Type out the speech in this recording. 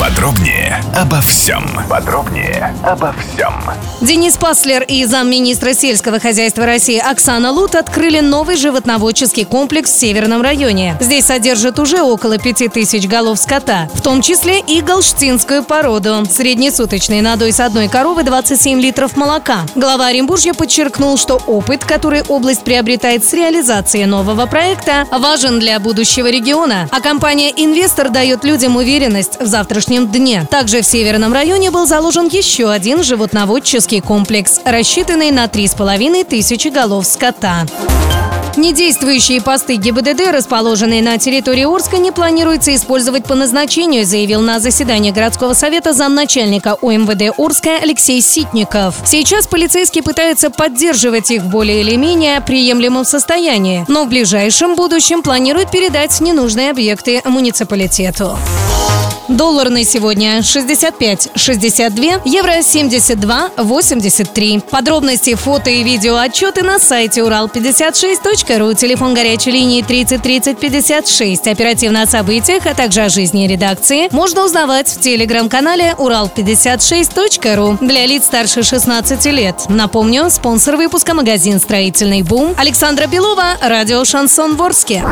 Подробнее обо всем. Подробнее обо всем. Денис Паслер и замминистра сельского хозяйства России Оксана Лут открыли новый животноводческий комплекс в Северном районе. Здесь содержат уже около 5000 голов скота, в том числе и галштинскую породу. Среднесуточный надой с одной коровы 27 литров молока. Глава Оренбуржья подчеркнул, что опыт, который область приобретает с реализацией нового проекта, важен для будущего региона. А компания «Инвестор» дает людям уверенность в завтрашнем дне. Также в Северном районе был заложен еще один животноводческий комплекс, рассчитанный на 3,5 тысячи голов скота. Недействующие посты ГИБДД, расположенные на территории Орска, не планируется использовать по назначению, заявил на заседании городского совета замначальника УМВД Орска Алексей Ситников. Сейчас полицейские пытаются поддерживать их в более или менее приемлемом состоянии, но в ближайшем будущем планируют передать ненужные объекты муниципалитету. Доллар на сегодня 65,62, евро 72,83. Подробности, фото и видео отчеты на сайте урал56.ру, телефон горячей линии 30 30 56. Оперативно о событиях, а также о жизни редакции можно узнавать в телеграм-канале урал56.ру для лиц старше 16 лет. Напомню, спонсор выпуска магазин «Строительный бум» Александра Белова, радио «Шансон Ворске».